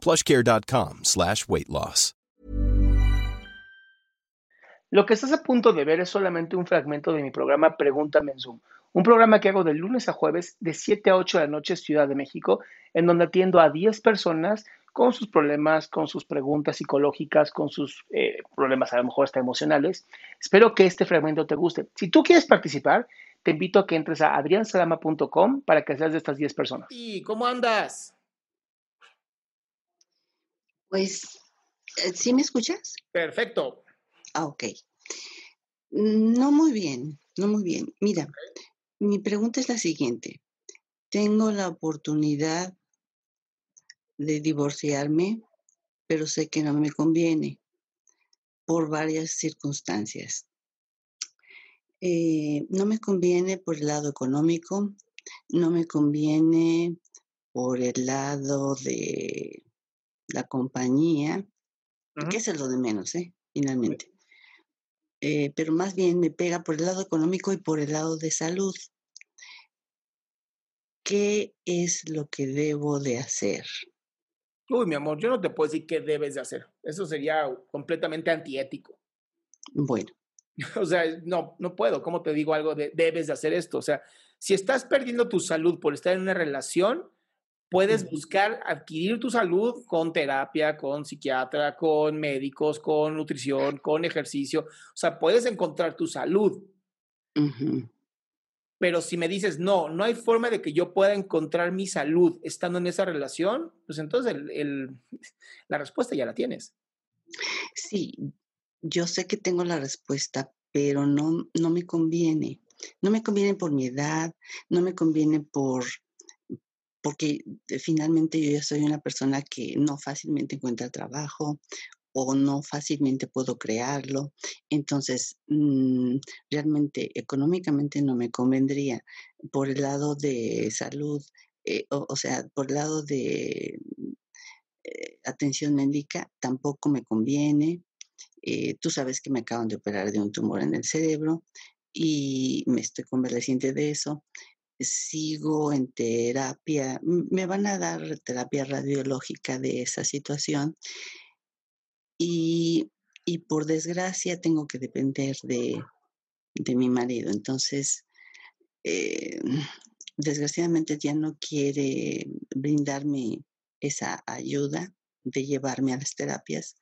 plushcare.com slash weight loss. Lo que estás a punto de ver es solamente un fragmento de mi programa Pregúntame en Zoom, un programa que hago de lunes a jueves de 7 a 8 de la noche Ciudad de México, en donde atiendo a 10 personas con sus problemas, con sus preguntas psicológicas, con sus eh, problemas a lo mejor hasta emocionales. Espero que este fragmento te guste. Si tú quieres participar, te invito a que entres a adriansalama.com para que seas de estas 10 personas. ¿Y cómo andas? Pues, eh, ¿sí me escuchas? Perfecto. Ah, ok. No muy bien, no muy bien. Mira, mi pregunta es la siguiente. Tengo la oportunidad de divorciarme, pero sé que no me conviene por varias circunstancias. Eh, no me conviene por el lado económico, no me conviene por el lado de la compañía, que es lo de menos, ¿eh? finalmente. Eh, pero más bien me pega por el lado económico y por el lado de salud. ¿Qué es lo que debo de hacer? Uy, mi amor, yo no te puedo decir qué debes de hacer. Eso sería completamente antiético. Bueno. O sea, no, no puedo. ¿Cómo te digo algo de debes de hacer esto? O sea, si estás perdiendo tu salud por estar en una relación, puedes buscar adquirir tu salud con terapia, con psiquiatra, con médicos, con nutrición, con ejercicio. O sea, puedes encontrar tu salud. Pero si me dices, no, no hay forma de que yo pueda encontrar mi salud estando en esa relación, pues entonces el, la respuesta ya la tienes. Sí, yo sé que tengo la respuesta, pero no, no me conviene. No me conviene por mi edad, no me conviene por porque eh, finalmente yo ya soy una persona que no fácilmente encuentra trabajo o no fácilmente puedo crearlo. Entonces, mm, realmente económicamente no me convendría. Por el lado de salud, eh, o, sea, por el lado de eh, atención médica, tampoco me conviene. tú sabes que me acaban de operar de un tumor en el cerebro y me estoy convaleciente de eso sigo en terapia, me van a dar terapia radiológica de esa situación y, por desgracia tengo que depender de, mi marido. Entonces, eh, desgraciadamente ya no quiere brindarme esa ayuda de llevarme a las terapias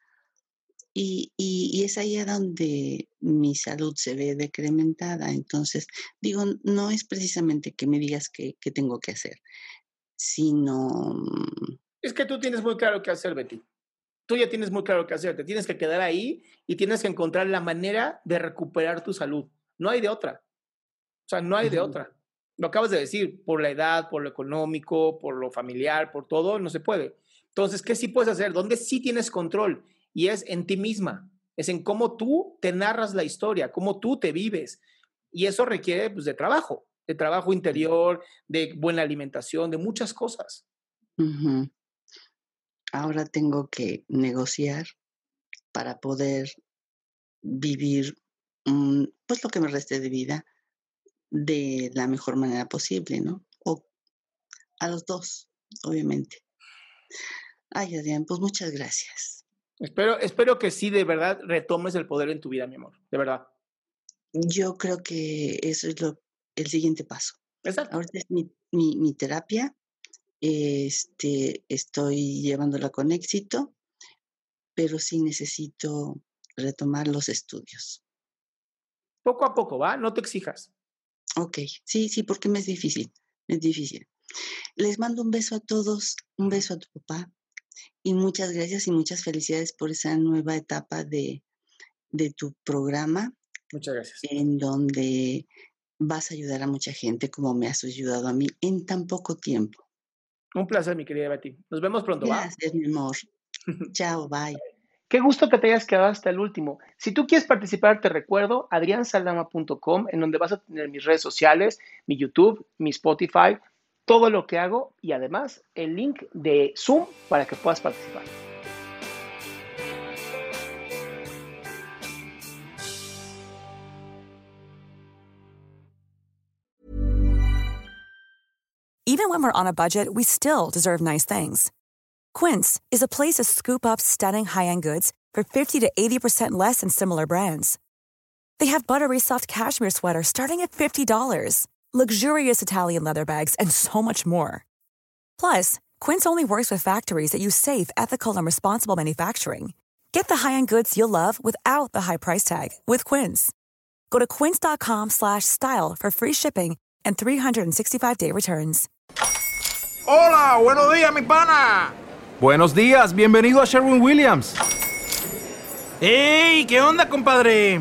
y, y, es ahí donde mi salud se ve decrementada. Entonces, digo, no es precisamente que me digas qué, tengo que hacer, sino... Mm es que tú tienes muy claro qué hacer, Betty. Tú ya tienes muy claro qué hacer. Te tienes que quedar ahí y tienes que encontrar la manera de recuperar tu salud. No hay de otra. O sea, no hay de otra. Lo acabas de decir, por la edad, por lo económico, por lo familiar, por todo, no se puede. Entonces, ¿qué sí puedes hacer? ¿Dónde sí tienes control? Y es en ti misma, es en cómo tú te narras la historia, cómo tú te vives. Y eso requiere pues, de trabajo, de trabajo interior, de buena alimentación, de muchas cosas. Ahora tengo que negociar para poder vivir pues lo que me reste de vida de la mejor manera posible, ¿no? O a los dos, obviamente. Ay, Adrián, pues muchas gracias. Espero, espero que sí, de verdad, retomes el poder en tu vida, mi amor. De verdad. Yo creo que eso es lo, el siguiente paso. Exacto. Ahorita es mi, mi, mi terapia. Este, estoy llevándola con éxito, pero sí necesito retomar los estudios. Poco a poco, ¿va? No te exijas. Ok, sí, sí, porque me es difícil, me es difícil. Les mando un beso a todos, un beso a tu papá y muchas gracias y muchas felicidades por esa nueva etapa de, de tu programa Muchas gracias. en donde vas a ayudar a mucha gente como me has ayudado a mí en tan poco tiempo. Un placer, mi querida Betty. Nos vemos pronto, ¿va? Gracias, mi amor. Chao, bye. Qué gusto que te hayas quedado hasta el último. Si tú quieres participar, te recuerdo adriansaldama.com, en donde vas a tener mis redes sociales, mi YouTube, mi Spotify, todo lo que hago y además el link de Zoom para que puedas participar. Even when we're on a budget, we still deserve nice things. Quince is a place to scoop up stunning high-end goods for 50 to 80% less than similar brands. They have buttery soft cashmere sweaters starting at $50, luxurious Italian leather bags, and so much more. Plus, Quince only works with factories that use safe, ethical, and responsible manufacturing. Get the high-end goods you'll love without the high price tag with Quince. Go to quince.com slash style for free shipping and 365-day returns. Hola, buenos días, mi pana. Buenos días, bienvenido a Sherwin Williams. ¡Ey! ¿Qué onda, compadre?